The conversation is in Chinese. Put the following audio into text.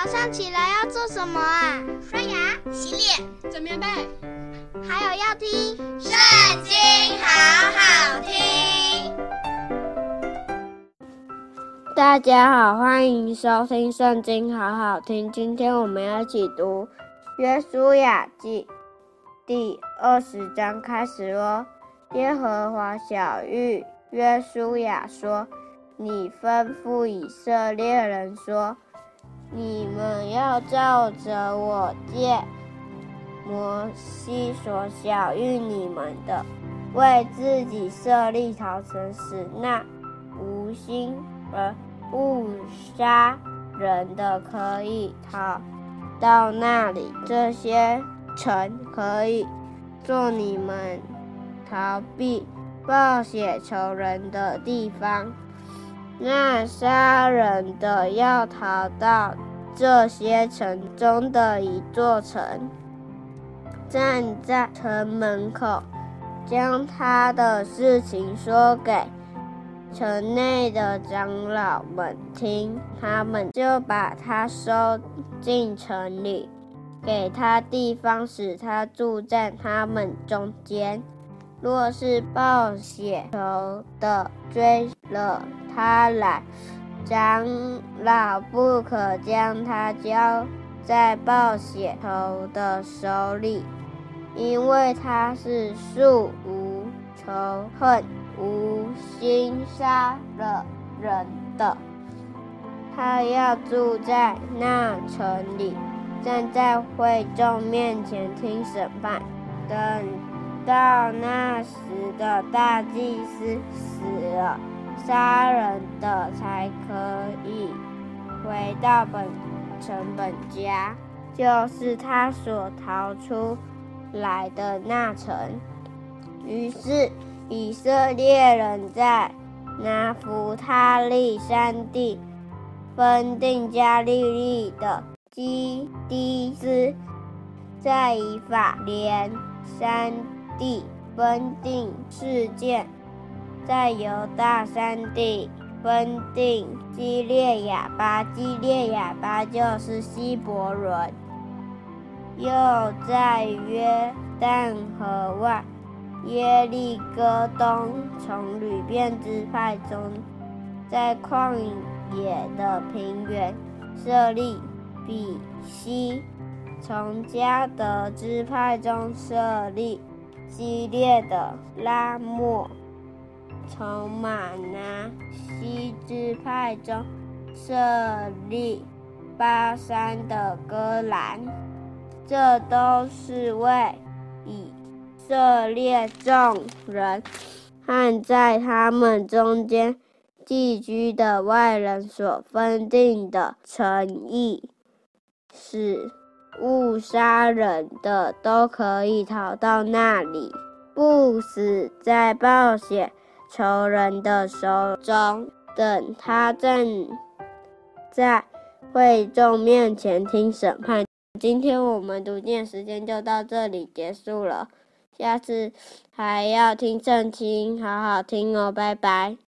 早上起来要做什么啊？刷牙、洗脸、整棉被，还有要听《圣经》，好好听。大家好，欢迎收听《圣经》，好好听。今天我们要一起读《约书亚记》第二十章，开始咯。耶和华小玉约书亚说：“你吩咐以色列人说。”你们要照着我借摩西所晓谕你们的，为自己设立逃城，使那无心而不杀人的可以逃到那里。这些城可以做你们逃避暴血仇人的地方。那杀人的要逃到这些城中的一座城，站在城门口，将他的事情说给城内的长老们听，他们就把他收进城里，给他地方，使他住在他们中间。若是报血仇的追了他来，长老不可将他交在报血仇的手里，因为他是素无仇恨、无心杀了人的。他要住在那城里，站在会众面前听审判。等到那时的大祭司死了。杀人的才可以回到本城本家，就是他所逃出来的那城。于是以色列人在拿弗他利山地分定加利利的基低斯，在以法莲山地分定示剑。在犹大山地分定基列雅巴，基列雅巴就是希伯伦。又在约旦河外耶利哥东从流便支派中，在旷野的平原设立比西，从迦得支派中设立激烈的拉末。从马拿西支派中设立巴山的歌兰，这都是为以色列众人和在他们中间寄居的外人所分定的城邑，使误杀人的都可以逃到那里，不死在暴血仇人的手中，等他正在会众面前听审判。今天我们读经时间就到这里结束了，下次还要听圣经，好好听哦，拜拜。